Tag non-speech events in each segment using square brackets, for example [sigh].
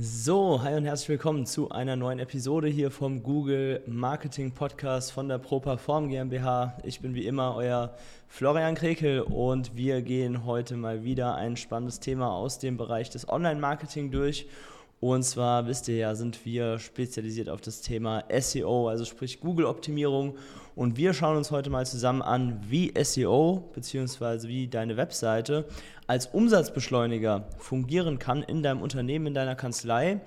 So, hi und herzlich willkommen zu einer neuen Episode hier vom Google Marketing Podcast von der ProPerform GmbH. Ich bin wie immer euer Florian Krekel und wir gehen heute mal wieder ein spannendes Thema aus dem Bereich des Online-Marketing durch. Und zwar, wisst ihr ja, sind wir spezialisiert auf das Thema SEO, also sprich Google-Optimierung. Und wir schauen uns heute mal zusammen an, wie SEO bzw. wie deine Webseite als Umsatzbeschleuniger fungieren kann in deinem Unternehmen, in deiner Kanzlei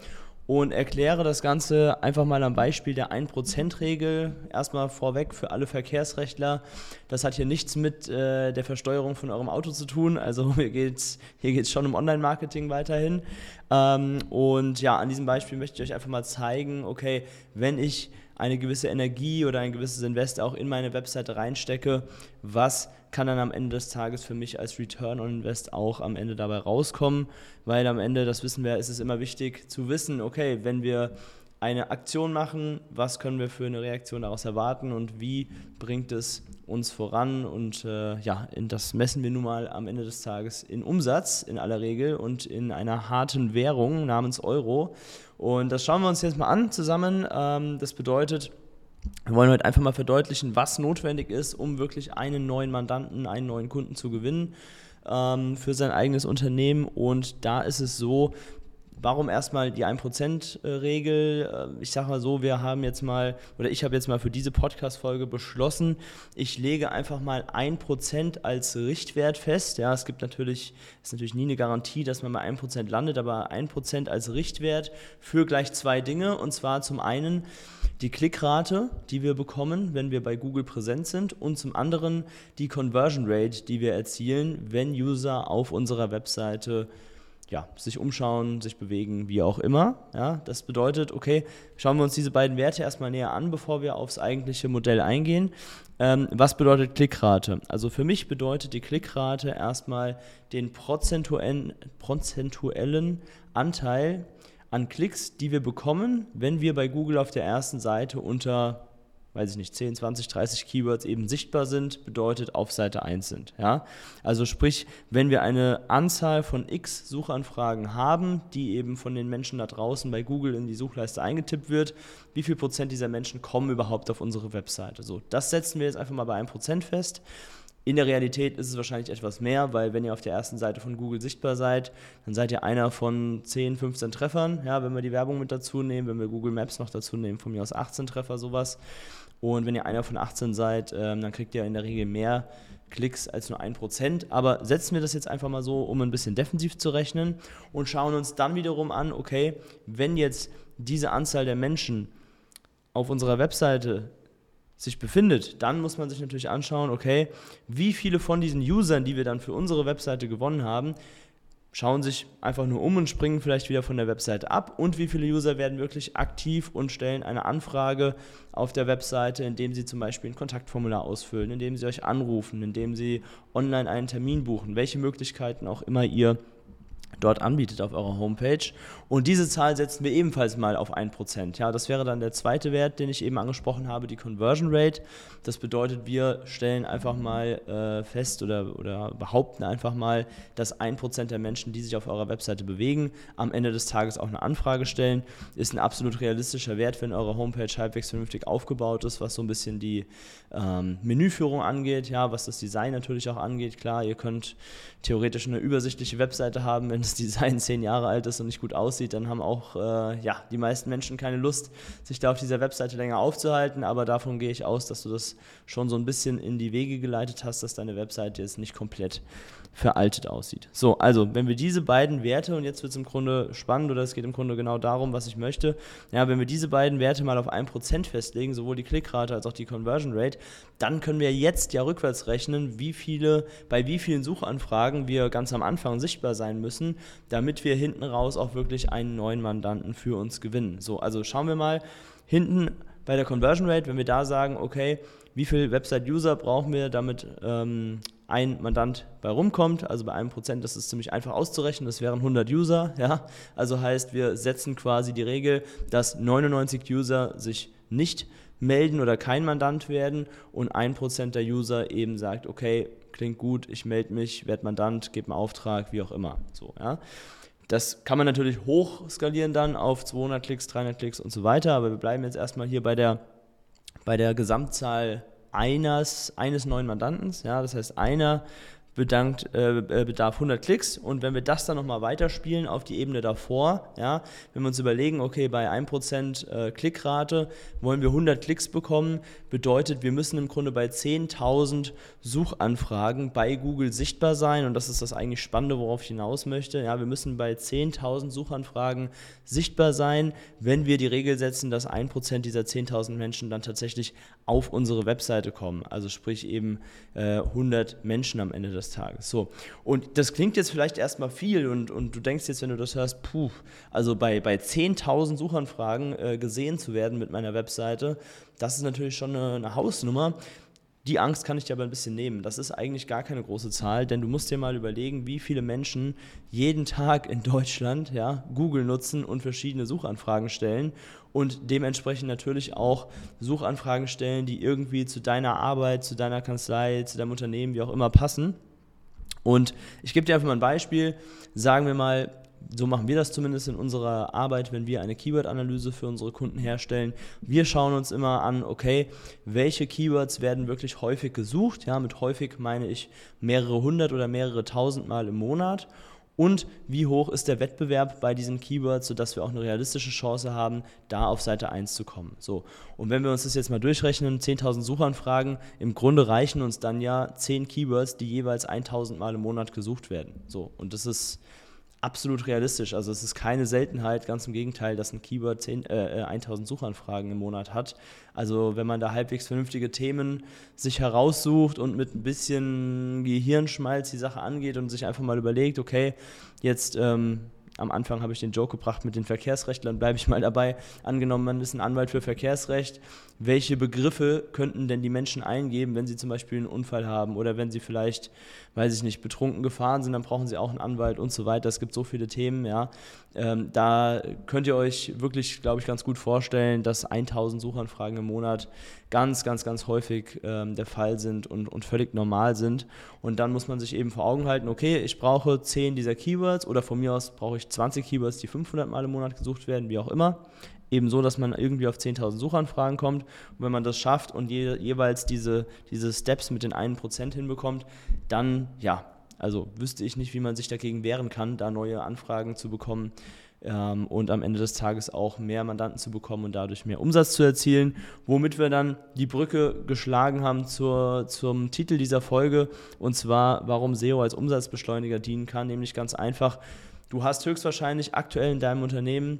und erkläre das Ganze einfach mal am Beispiel der 1%-Regel. Erstmal vorweg für alle Verkehrsrechtler. Das hat hier nichts mit äh, der Versteuerung von eurem Auto zu tun. Also [laughs] hier geht es hier geht's schon um Online-Marketing weiterhin. Ähm, und ja, an diesem Beispiel möchte ich euch einfach mal zeigen, okay, wenn ich eine gewisse Energie oder ein gewisses Invest auch in meine Webseite reinstecke, was kann dann am Ende des Tages für mich als Return on Invest auch am Ende dabei rauskommen, weil am Ende, das wissen wir, ist es immer wichtig zu wissen, okay, wenn wir eine Aktion machen, was können wir für eine Reaktion daraus erwarten und wie bringt es uns voran? Und äh, ja, das messen wir nun mal am Ende des Tages in Umsatz in aller Regel und in einer harten Währung namens Euro und das schauen wir uns jetzt mal an zusammen. Ähm, das bedeutet, wir wollen heute einfach mal verdeutlichen, was notwendig ist, um wirklich einen neuen Mandanten, einen neuen Kunden zu gewinnen ähm, für sein eigenes Unternehmen. Und da ist es so, Warum erstmal die 1%-Regel? Äh, ich sage mal so, wir haben jetzt mal, oder ich habe jetzt mal für diese Podcast-Folge beschlossen, ich lege einfach mal 1% als Richtwert fest. Ja, es gibt natürlich, ist natürlich nie eine Garantie, dass man bei 1% landet, aber 1% als Richtwert für gleich zwei Dinge. Und zwar zum einen die Klickrate, die wir bekommen, wenn wir bei Google präsent sind, und zum anderen die Conversion Rate, die wir erzielen, wenn User auf unserer Webseite ja, sich umschauen, sich bewegen, wie auch immer. Ja, das bedeutet, okay, schauen wir uns diese beiden Werte erstmal näher an, bevor wir aufs eigentliche Modell eingehen. Ähm, was bedeutet Klickrate? Also für mich bedeutet die Klickrate erstmal den prozentuellen, prozentuellen Anteil an Klicks, die wir bekommen, wenn wir bei Google auf der ersten Seite unter weiß ich nicht, 10, 20, 30 Keywords eben sichtbar sind, bedeutet auf Seite 1 sind. Ja? Also sprich, wenn wir eine Anzahl von x Suchanfragen haben, die eben von den Menschen da draußen bei Google in die Suchleiste eingetippt wird, wie viel Prozent dieser Menschen kommen überhaupt auf unsere Webseite? So, das setzen wir jetzt einfach mal bei 1% fest. In der Realität ist es wahrscheinlich etwas mehr, weil wenn ihr auf der ersten Seite von Google sichtbar seid, dann seid ihr einer von 10, 15 Treffern. Ja, wenn wir die Werbung mit dazu nehmen, wenn wir Google Maps noch dazu nehmen, von mir aus 18 Treffer, sowas. Und wenn ihr einer von 18 seid, ähm, dann kriegt ihr in der Regel mehr Klicks als nur 1%. Aber setzen wir das jetzt einfach mal so, um ein bisschen defensiv zu rechnen und schauen uns dann wiederum an, okay, wenn jetzt diese Anzahl der Menschen auf unserer Webseite sich befindet, dann muss man sich natürlich anschauen, okay, wie viele von diesen Usern, die wir dann für unsere Webseite gewonnen haben, schauen sich einfach nur um und springen vielleicht wieder von der Webseite ab? Und wie viele User werden wirklich aktiv und stellen eine Anfrage auf der Webseite, indem sie zum Beispiel ein Kontaktformular ausfüllen, indem sie euch anrufen, indem sie online einen Termin buchen, welche Möglichkeiten auch immer ihr dort anbietet auf eurer Homepage. Und diese Zahl setzen wir ebenfalls mal auf 1%. Ja, das wäre dann der zweite Wert, den ich eben angesprochen habe, die Conversion Rate. Das bedeutet, wir stellen einfach mal äh, fest oder, oder behaupten einfach mal, dass 1% der Menschen, die sich auf eurer Webseite bewegen, am Ende des Tages auch eine Anfrage stellen. Ist ein absolut realistischer Wert, wenn eure Homepage halbwegs vernünftig aufgebaut ist, was so ein bisschen die ähm, Menüführung angeht, ja, was das Design natürlich auch angeht. Klar, ihr könnt theoretisch eine übersichtliche Webseite haben, wenn das Design [laughs] zehn Jahre alt ist und nicht gut aussieht, dann haben auch äh, ja, die meisten Menschen keine Lust, sich da auf dieser Webseite länger aufzuhalten. Aber davon gehe ich aus, dass du das schon so ein bisschen in die Wege geleitet hast, dass deine Webseite jetzt nicht komplett veraltet aussieht. So, also wenn wir diese beiden Werte, und jetzt wird es im Grunde spannend oder es geht im Grunde genau darum, was ich möchte, ja, wenn wir diese beiden Werte mal auf 1% festlegen, sowohl die Klickrate als auch die Conversion Rate, dann können wir jetzt ja rückwärts rechnen, wie viele, bei wie vielen Suchanfragen wir ganz am Anfang sichtbar sein müssen, damit wir hinten raus auch wirklich einen neuen Mandanten für uns gewinnen. So, also schauen wir mal hinten bei der Conversion Rate, wenn wir da sagen, okay, wie viele Website-User brauchen wir, damit ähm, ein Mandant bei rumkommt. Also bei einem Prozent, das ist ziemlich einfach auszurechnen, das wären 100 User. Ja? Also heißt, wir setzen quasi die Regel, dass 99 User sich nicht melden oder kein Mandant werden und ein Prozent der User eben sagt, okay, klingt gut, ich melde mich, werde Mandant, gebe einen Auftrag, wie auch immer. So, ja. Das kann man natürlich hoch skalieren dann auf 200 Klicks, 300 Klicks und so weiter, aber wir bleiben jetzt erstmal hier bei der, bei der Gesamtzahl eines, eines neuen Mandantens. Ja, das heißt, einer bedankt, äh, äh bedarf 100 Klicks. Und wenn wir das dann nochmal weiterspielen auf die Ebene davor, ja, wenn wir uns überlegen, okay, bei 1% äh, Klickrate wollen wir 100 Klicks bekommen, bedeutet, wir müssen im Grunde bei 10.000 Suchanfragen bei Google sichtbar sein. Und das ist das eigentlich Spannende, worauf ich hinaus möchte. Ja, wir müssen bei 10.000 Suchanfragen sichtbar sein, wenn wir die Regel setzen, dass 1% dieser 10.000 Menschen dann tatsächlich auf unsere Webseite kommen, also sprich eben äh, 100 Menschen am Ende des Tages. So. Und das klingt jetzt vielleicht erstmal viel und, und du denkst jetzt, wenn du das hörst, puh, also bei, bei 10.000 Suchanfragen äh, gesehen zu werden mit meiner Webseite, das ist natürlich schon eine, eine Hausnummer. Die Angst kann ich dir aber ein bisschen nehmen. Das ist eigentlich gar keine große Zahl, denn du musst dir mal überlegen, wie viele Menschen jeden Tag in Deutschland ja, Google nutzen und verschiedene Suchanfragen stellen und dementsprechend natürlich auch Suchanfragen stellen, die irgendwie zu deiner Arbeit, zu deiner Kanzlei, zu deinem Unternehmen, wie auch immer passen. Und ich gebe dir einfach mal ein Beispiel. Sagen wir mal, so machen wir das zumindest in unserer Arbeit, wenn wir eine Keyword-Analyse für unsere Kunden herstellen. Wir schauen uns immer an, okay, welche Keywords werden wirklich häufig gesucht. Ja, mit häufig meine ich mehrere hundert oder mehrere tausend Mal im Monat. Und wie hoch ist der Wettbewerb bei diesen Keywords, sodass wir auch eine realistische Chance haben, da auf Seite 1 zu kommen. So. Und wenn wir uns das jetzt mal durchrechnen, 10.000 Suchanfragen, im Grunde reichen uns dann ja 10 Keywords, die jeweils 1.000 Mal im Monat gesucht werden. So. Und das ist absolut realistisch. Also es ist keine Seltenheit, ganz im Gegenteil, dass ein Keyword 10, äh, 1000 äh, Suchanfragen im Monat hat. Also wenn man da halbwegs vernünftige Themen sich heraussucht und mit ein bisschen Gehirnschmalz die Sache angeht und sich einfach mal überlegt, okay, jetzt ähm, am Anfang habe ich den Joke gebracht mit den Verkehrsrechtlern, bleibe ich mal dabei. Angenommen, man ist ein Anwalt für Verkehrsrecht. Welche Begriffe könnten denn die Menschen eingeben, wenn sie zum Beispiel einen Unfall haben oder wenn sie vielleicht, weiß ich nicht, betrunken gefahren sind, dann brauchen sie auch einen Anwalt und so weiter. Es gibt so viele Themen, ja. Ähm, da könnt ihr euch wirklich, glaube ich, ganz gut vorstellen, dass 1000 Suchanfragen im Monat ganz, ganz, ganz häufig ähm, der Fall sind und, und völlig normal sind. Und dann muss man sich eben vor Augen halten, okay, ich brauche 10 dieser Keywords oder von mir aus brauche ich 20 Keywords, die 500 Mal im Monat gesucht werden, wie auch immer. Eben so, dass man irgendwie auf 10.000 Suchanfragen kommt. Und wenn man das schafft und je, jeweils diese, diese Steps mit den 1% hinbekommt, dann ja, also wüsste ich nicht, wie man sich dagegen wehren kann, da neue Anfragen zu bekommen ähm, und am Ende des Tages auch mehr Mandanten zu bekommen und dadurch mehr Umsatz zu erzielen, womit wir dann die Brücke geschlagen haben zur, zum Titel dieser Folge und zwar, warum SEO als Umsatzbeschleuniger dienen kann, nämlich ganz einfach, du hast höchstwahrscheinlich aktuell in deinem Unternehmen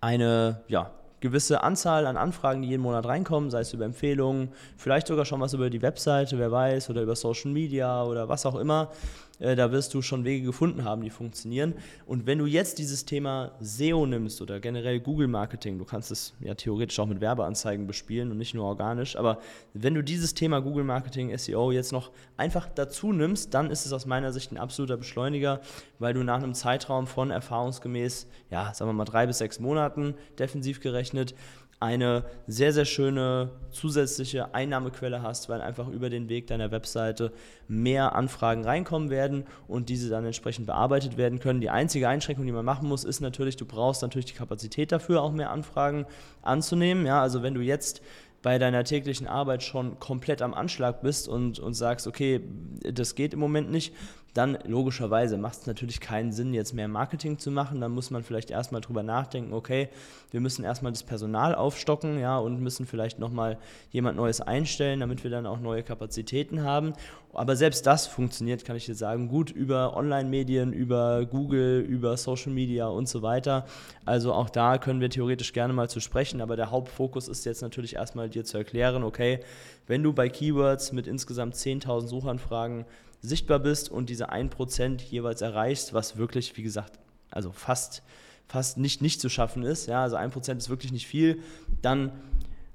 eine, ja, gewisse Anzahl an Anfragen, die jeden Monat reinkommen, sei es über Empfehlungen, vielleicht sogar schon was über die Webseite, wer weiß, oder über Social Media oder was auch immer. Äh, da wirst du schon Wege gefunden haben, die funktionieren. Und wenn du jetzt dieses Thema SEO nimmst oder generell Google Marketing, du kannst es ja theoretisch auch mit Werbeanzeigen bespielen und nicht nur organisch, aber wenn du dieses Thema Google Marketing, SEO jetzt noch einfach dazu nimmst, dann ist es aus meiner Sicht ein absoluter Beschleuniger, weil du nach einem Zeitraum von erfahrungsgemäß, ja, sagen wir mal drei bis sechs Monaten defensiv gerechnet, eine sehr, sehr schöne zusätzliche Einnahmequelle hast, weil einfach über den Weg deiner Webseite mehr Anfragen reinkommen werden und diese dann entsprechend bearbeitet werden können. Die einzige Einschränkung, die man machen muss, ist natürlich, du brauchst natürlich die Kapazität dafür, auch mehr Anfragen anzunehmen. Ja, also wenn du jetzt bei deiner täglichen Arbeit schon komplett am Anschlag bist und, und sagst, okay, das geht im Moment nicht, dann logischerweise macht es natürlich keinen Sinn, jetzt mehr Marketing zu machen. Dann muss man vielleicht erstmal drüber nachdenken, okay, wir müssen erstmal das Personal aufstocken, ja, und müssen vielleicht nochmal jemand Neues einstellen, damit wir dann auch neue Kapazitäten haben. Aber selbst das funktioniert, kann ich dir sagen, gut über Online-Medien, über Google, über Social Media und so weiter. Also auch da können wir theoretisch gerne mal zu sprechen, aber der Hauptfokus ist jetzt natürlich erstmal dir zu erklären, okay, wenn du bei Keywords mit insgesamt 10.000 Suchanfragen sichtbar bist und diese 1% jeweils erreichst, was wirklich, wie gesagt, also fast, fast nicht, nicht zu schaffen ist, ja, also 1% ist wirklich nicht viel, dann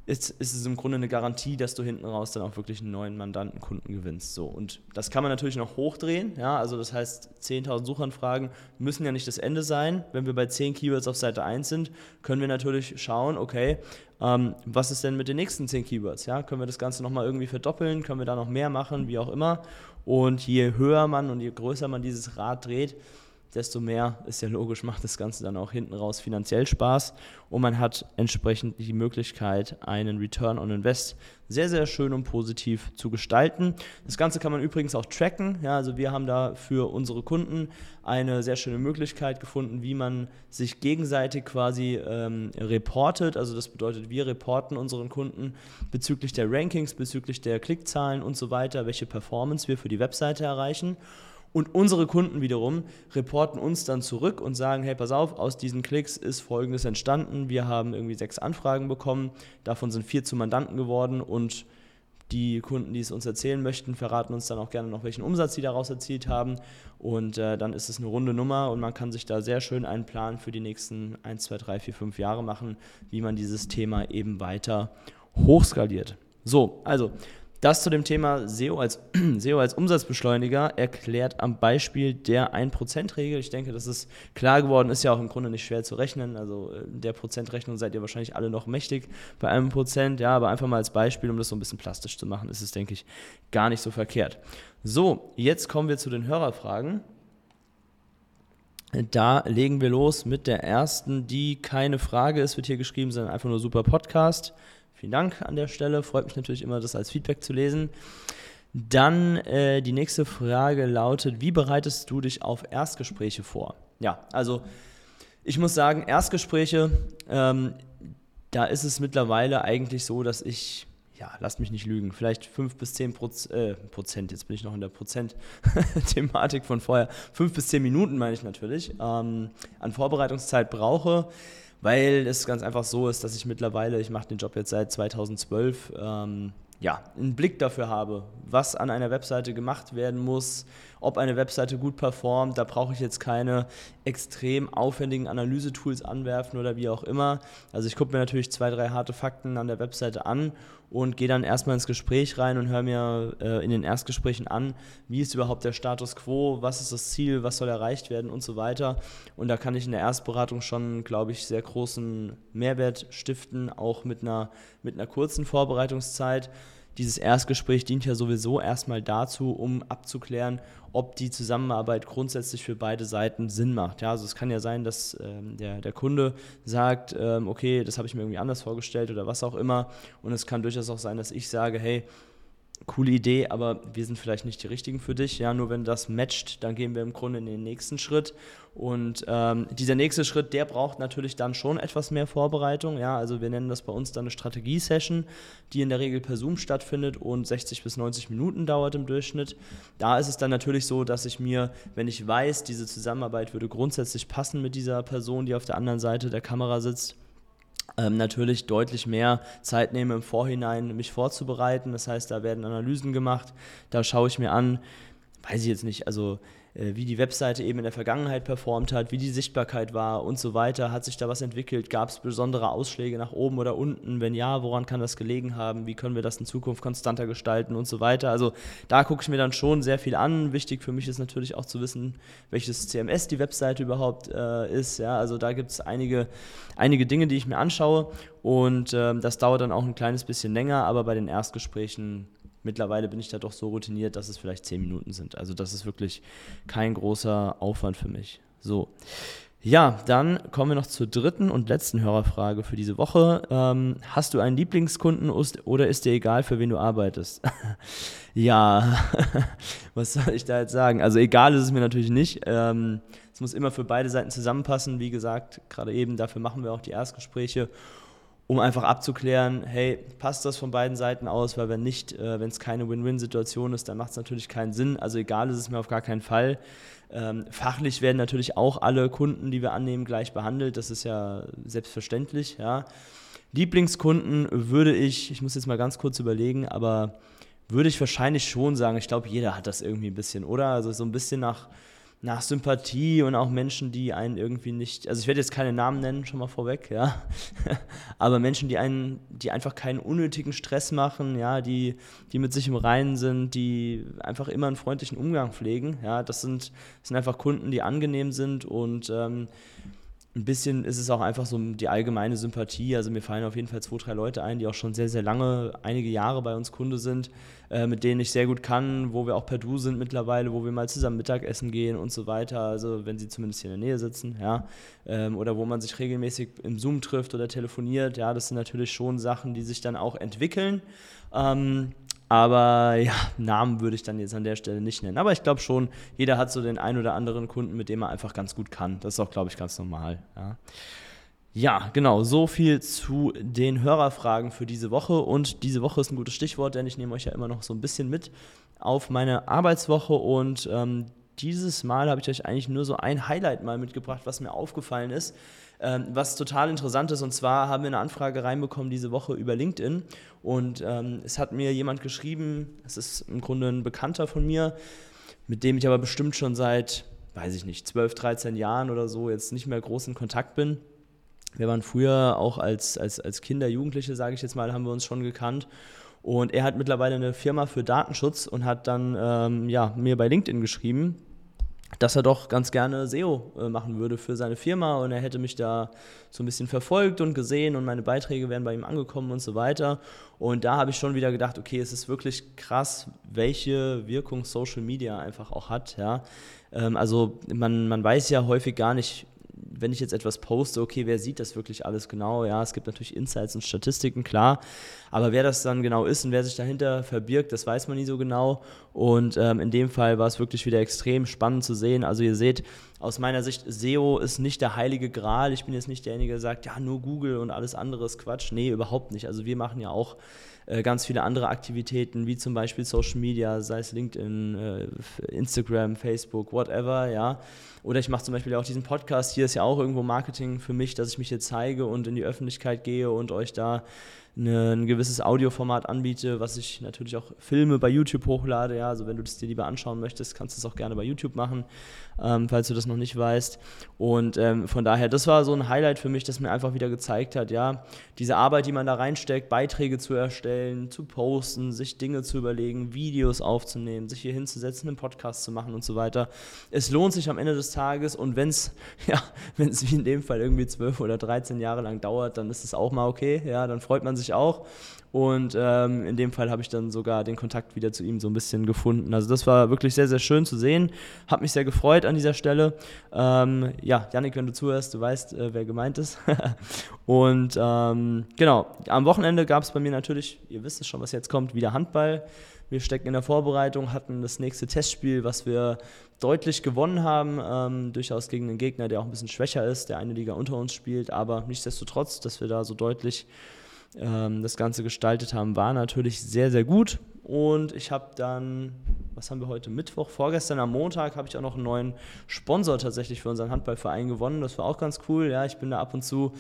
ist, ist es im Grunde eine Garantie, dass du hinten raus dann auch wirklich einen neuen Mandantenkunden gewinnst. So, und das kann man natürlich noch hochdrehen. Ja, also das heißt, 10.000 Suchanfragen müssen ja nicht das Ende sein. Wenn wir bei 10 Keywords auf Seite 1 sind, können wir natürlich schauen, okay, ähm, was ist denn mit den nächsten 10 Keywords? Ja, können wir das Ganze nochmal irgendwie verdoppeln? Können wir da noch mehr machen? Wie auch immer. Und je höher man und je größer man dieses Rad dreht, desto mehr ist ja logisch, macht das Ganze dann auch hinten raus finanziell Spaß und man hat entsprechend die Möglichkeit, einen Return on Invest sehr, sehr schön und positiv zu gestalten. Das Ganze kann man übrigens auch tracken. Ja, also wir haben da für unsere Kunden eine sehr schöne Möglichkeit gefunden, wie man sich gegenseitig quasi ähm, reportet. Also das bedeutet, wir reporten unseren Kunden bezüglich der Rankings, bezüglich der Klickzahlen und so weiter, welche Performance wir für die Webseite erreichen. Und unsere Kunden wiederum reporten uns dann zurück und sagen, hey, pass auf, aus diesen Klicks ist Folgendes entstanden. Wir haben irgendwie sechs Anfragen bekommen, davon sind vier zu Mandanten geworden und die Kunden, die es uns erzählen möchten, verraten uns dann auch gerne noch, welchen Umsatz sie daraus erzielt haben. Und äh, dann ist es eine runde Nummer und man kann sich da sehr schön einen Plan für die nächsten 1, 2, 3, 4, 5 Jahre machen, wie man dieses Thema eben weiter hochskaliert. So, also das zu dem Thema SEO als, [clears throat] SEO als Umsatzbeschleuniger erklärt am Beispiel der 1%-Regel. Ich denke, das ist klar geworden, ist ja auch im Grunde nicht schwer zu rechnen. Also äh, der Prozentrechnung seid ihr wahrscheinlich alle noch mächtig bei einem Prozent. Ja, aber einfach mal als Beispiel, um das so ein bisschen plastisch zu machen, ist es, denke ich, gar nicht so verkehrt. So, jetzt kommen wir zu den Hörerfragen. Da legen wir los mit der ersten, die keine Frage ist, wird hier geschrieben, sondern einfach nur super Podcast. Vielen Dank an der Stelle. Freut mich natürlich immer, das als Feedback zu lesen. Dann äh, die nächste Frage lautet, wie bereitest du dich auf Erstgespräche vor? Ja, also ich muss sagen, Erstgespräche, ähm, da ist es mittlerweile eigentlich so, dass ich, ja, lasst mich nicht lügen, vielleicht 5 bis 10 Proz äh, Prozent, jetzt bin ich noch in der Prozent-Thematik von vorher, 5 bis 10 Minuten meine ich natürlich, ähm, an Vorbereitungszeit brauche weil es ganz einfach so ist, dass ich mittlerweile, ich mache den Job jetzt seit 2012, ähm, ja, einen Blick dafür habe, was an einer Webseite gemacht werden muss, ob eine Webseite gut performt. Da brauche ich jetzt keine extrem aufwendigen Analysetools anwerfen oder wie auch immer. Also ich gucke mir natürlich zwei, drei harte Fakten an der Webseite an und gehe dann erstmal ins Gespräch rein und höre mir äh, in den Erstgesprächen an, wie ist überhaupt der Status quo, was ist das Ziel, was soll erreicht werden und so weiter. Und da kann ich in der Erstberatung schon, glaube ich, sehr großen Mehrwert stiften, auch mit einer, mit einer kurzen Vorbereitungszeit dieses Erstgespräch dient ja sowieso erstmal dazu, um abzuklären, ob die Zusammenarbeit grundsätzlich für beide Seiten Sinn macht. Ja, also es kann ja sein, dass ähm, der, der Kunde sagt, ähm, okay, das habe ich mir irgendwie anders vorgestellt oder was auch immer. Und es kann durchaus auch sein, dass ich sage, hey, coole Idee, aber wir sind vielleicht nicht die richtigen für dich. Ja, nur wenn das matcht, dann gehen wir im Grunde in den nächsten Schritt. Und ähm, dieser nächste Schritt, der braucht natürlich dann schon etwas mehr Vorbereitung. Ja, also wir nennen das bei uns dann eine Strategie-Session, die in der Regel per Zoom stattfindet und 60 bis 90 Minuten dauert im Durchschnitt. Da ist es dann natürlich so, dass ich mir, wenn ich weiß, diese Zusammenarbeit würde grundsätzlich passen mit dieser Person, die auf der anderen Seite der Kamera sitzt, ähm, natürlich deutlich mehr Zeit nehme im Vorhinein, mich vorzubereiten. Das heißt, da werden Analysen gemacht, da schaue ich mir an, weiß ich jetzt nicht, also wie die Webseite eben in der Vergangenheit performt hat, wie die Sichtbarkeit war und so weiter. Hat sich da was entwickelt? Gab es besondere Ausschläge nach oben oder unten? Wenn ja, woran kann das gelegen haben? Wie können wir das in Zukunft konstanter gestalten und so weiter? Also da gucke ich mir dann schon sehr viel an. Wichtig für mich ist natürlich auch zu wissen, welches CMS die Webseite überhaupt äh, ist. Ja, also da gibt es einige, einige Dinge, die ich mir anschaue und äh, das dauert dann auch ein kleines bisschen länger, aber bei den Erstgesprächen Mittlerweile bin ich da doch so routiniert, dass es vielleicht zehn Minuten sind. Also das ist wirklich kein großer Aufwand für mich. So. Ja, dann kommen wir noch zur dritten und letzten Hörerfrage für diese Woche. Ähm, hast du einen Lieblingskunden oder ist dir egal, für wen du arbeitest? [laughs] ja, [laughs] was soll ich da jetzt sagen? Also egal ist es mir natürlich nicht. Ähm, es muss immer für beide Seiten zusammenpassen. Wie gesagt, gerade eben dafür machen wir auch die Erstgespräche um einfach abzuklären, hey, passt das von beiden Seiten aus, weil wenn nicht, äh, wenn es keine Win-Win-Situation ist, dann macht es natürlich keinen Sinn. Also egal ist es mir auf gar keinen Fall. Ähm, fachlich werden natürlich auch alle Kunden, die wir annehmen, gleich behandelt. Das ist ja selbstverständlich. Ja. Lieblingskunden würde ich, ich muss jetzt mal ganz kurz überlegen, aber würde ich wahrscheinlich schon sagen, ich glaube, jeder hat das irgendwie ein bisschen, oder? Also so ein bisschen nach nach Sympathie und auch Menschen, die einen irgendwie nicht, also ich werde jetzt keine Namen nennen, schon mal vorweg, ja, [laughs] aber Menschen, die einen, die einfach keinen unnötigen Stress machen, ja, die, die mit sich im Reinen sind, die einfach immer einen freundlichen Umgang pflegen, ja, das sind, das sind einfach Kunden, die angenehm sind und ähm, ein bisschen ist es auch einfach so die allgemeine Sympathie. Also mir fallen auf jeden Fall zwei, drei Leute ein, die auch schon sehr, sehr lange, einige Jahre bei uns Kunde sind, äh, mit denen ich sehr gut kann, wo wir auch per Du sind mittlerweile, wo wir mal zusammen Mittagessen gehen und so weiter. Also wenn sie zumindest hier in der Nähe sitzen, ja. Ähm, oder wo man sich regelmäßig im Zoom trifft oder telefoniert. Ja, das sind natürlich schon Sachen, die sich dann auch entwickeln. Ähm, aber ja, Namen würde ich dann jetzt an der Stelle nicht nennen. Aber ich glaube schon, jeder hat so den einen oder anderen Kunden, mit dem er einfach ganz gut kann. Das ist auch, glaube ich, ganz normal. Ja. Ja, genau, so viel zu den Hörerfragen für diese Woche. Und diese Woche ist ein gutes Stichwort, denn ich nehme euch ja immer noch so ein bisschen mit auf meine Arbeitswoche. Und ähm, dieses Mal habe ich euch eigentlich nur so ein Highlight mal mitgebracht, was mir aufgefallen ist ähm, was total interessant ist. Und zwar haben wir eine Anfrage reinbekommen diese Woche über LinkedIn. Und ähm, es hat mir jemand geschrieben, es ist im Grunde ein Bekannter von mir, mit dem ich aber bestimmt schon seit, weiß ich nicht, 12, 13 Jahren oder so jetzt nicht mehr groß in Kontakt bin. Wir waren früher auch als, als, als Kinder, Jugendliche, sage ich jetzt mal, haben wir uns schon gekannt. Und er hat mittlerweile eine Firma für Datenschutz und hat dann ähm, ja, mir bei LinkedIn geschrieben, dass er doch ganz gerne SEO äh, machen würde für seine Firma und er hätte mich da so ein bisschen verfolgt und gesehen und meine Beiträge wären bei ihm angekommen und so weiter. Und da habe ich schon wieder gedacht, okay, es ist wirklich krass, welche Wirkung Social Media einfach auch hat. Ja? Ähm, also man, man weiß ja häufig gar nicht, wenn ich jetzt etwas poste, okay, wer sieht das wirklich alles genau? Ja, es gibt natürlich Insights und Statistiken, klar. Aber wer das dann genau ist und wer sich dahinter verbirgt, das weiß man nie so genau. Und ähm, in dem Fall war es wirklich wieder extrem spannend zu sehen. Also ihr seht, aus meiner Sicht, SEO ist nicht der heilige Gral. Ich bin jetzt nicht derjenige, der sagt, ja, nur Google und alles andere ist Quatsch. Nee, überhaupt nicht. Also wir machen ja auch äh, ganz viele andere Aktivitäten, wie zum Beispiel Social Media, sei es LinkedIn, äh, Instagram, Facebook, whatever, ja. Oder ich mache zum Beispiel auch diesen Podcast. Hier ist ja auch irgendwo Marketing für mich, dass ich mich hier zeige und in die Öffentlichkeit gehe und euch da eine, ein gewisses Audioformat anbiete, was ich natürlich auch Filme bei YouTube hochlade. Ja, also wenn du das dir lieber anschauen möchtest, kannst du es auch gerne bei YouTube machen, ähm, falls du das noch nicht weißt. Und ähm, von daher, das war so ein Highlight für mich, das mir einfach wieder gezeigt hat, ja, diese Arbeit, die man da reinsteckt, Beiträge zu erstellen, zu posten, sich Dinge zu überlegen, Videos aufzunehmen, sich hier hinzusetzen, einen Podcast zu machen und so weiter. Es lohnt sich am Ende des Tages und wenn es, [laughs] ja, wenn es wie in dem Fall irgendwie zwölf oder 13 Jahre lang dauert, dann ist es auch mal okay, ja, dann freut man sich sich auch. Und ähm, in dem Fall habe ich dann sogar den Kontakt wieder zu ihm so ein bisschen gefunden. Also das war wirklich sehr, sehr schön zu sehen. Hat mich sehr gefreut an dieser Stelle. Ähm, ja, Janik, wenn du zuhörst, du weißt, äh, wer gemeint ist. [laughs] und ähm, genau, am Wochenende gab es bei mir natürlich, ihr wisst es schon, was jetzt kommt, wieder Handball. Wir stecken in der Vorbereitung, hatten das nächste Testspiel, was wir deutlich gewonnen haben, ähm, durchaus gegen einen Gegner, der auch ein bisschen schwächer ist, der eine Liga unter uns spielt, aber nichtsdestotrotz, dass wir da so deutlich ähm, das Ganze gestaltet haben, war natürlich sehr, sehr gut. Und ich habe dann, was haben wir heute Mittwoch? Vorgestern am Montag habe ich auch noch einen neuen Sponsor tatsächlich für unseren Handballverein gewonnen. Das war auch ganz cool. Ja, ich bin da ab und zu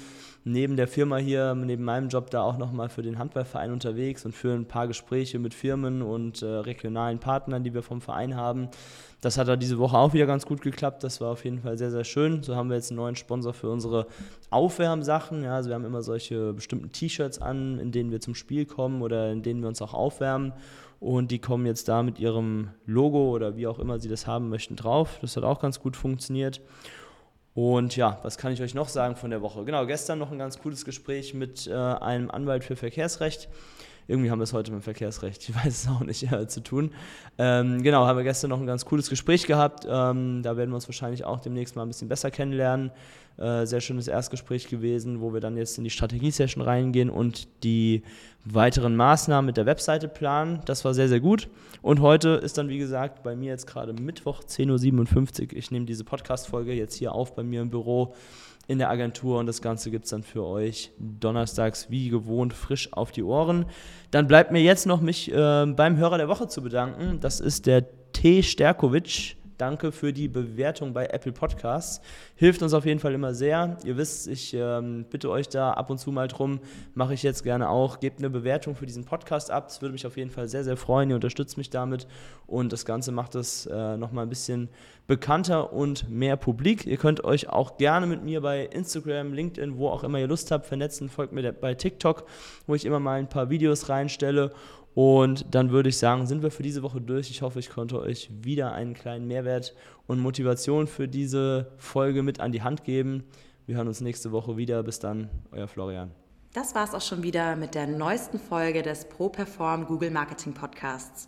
neben der Firma hier, neben meinem Job da auch nochmal für den Handballverein unterwegs und führe ein paar Gespräche mit Firmen und äh, regionalen Partnern, die wir vom Verein haben. Das hat da diese Woche auch wieder ganz gut geklappt. Das war auf jeden Fall sehr, sehr schön. So haben wir jetzt einen neuen Sponsor für unsere Aufwärmsachen. Ja, also wir haben immer solche bestimmten T-Shirts an, in denen wir zum Spiel kommen oder in denen wir uns auch aufwärmen. Und die kommen jetzt da mit ihrem Logo oder wie auch immer sie das haben möchten drauf. Das hat auch ganz gut funktioniert. Und ja, was kann ich euch noch sagen von der Woche? Genau, gestern noch ein ganz cooles Gespräch mit äh, einem Anwalt für Verkehrsrecht Irgendwie haben wir es heute mit dem Verkehrsrecht, ich [laughs] weiß es auch nicht, äh, zu tun. Ähm, genau, haben wir gestern noch ein ganz cooles Gespräch gehabt. Ähm, da werden wir uns wahrscheinlich auch demnächst mal ein bisschen besser kennenlernen. Äh, sehr schönes Erstgespräch gewesen, wo wir dann jetzt in die Strategie-Session reingehen und die weiteren Maßnahmen mit der Webseite planen. Das war sehr, sehr gut. Und heute ist dann, wie gesagt, bei mir jetzt gerade Mittwoch 10.57 Uhr. Ich nehme diese Podcast-Folge jetzt hier auf bei mir im Büro in der Agentur und das Ganze gibt es dann für euch donnerstags wie gewohnt frisch auf die Ohren. Dann bleibt mir jetzt noch mich äh, beim Hörer der Woche zu bedanken. Das ist der T. Sterkovic Danke für die Bewertung bei Apple Podcasts. Hilft uns auf jeden Fall immer sehr. Ihr wisst, ich ähm, bitte euch da ab und zu mal drum, mache ich jetzt gerne auch. Gebt eine Bewertung für diesen Podcast ab. Das würde mich auf jeden Fall sehr, sehr freuen. Ihr unterstützt mich damit und das Ganze macht es äh, nochmal ein bisschen bekannter und mehr publik. Ihr könnt euch auch gerne mit mir bei Instagram, LinkedIn, wo auch immer ihr Lust habt, vernetzen. Folgt mir bei TikTok, wo ich immer mal ein paar Videos reinstelle und dann würde ich sagen, sind wir für diese Woche durch. Ich hoffe, ich konnte euch wieder einen kleinen Mehrwert und Motivation für diese Folge mit an die Hand geben. Wir hören uns nächste Woche wieder. Bis dann, euer Florian. Das war es auch schon wieder mit der neuesten Folge des ProPerform Google Marketing Podcasts.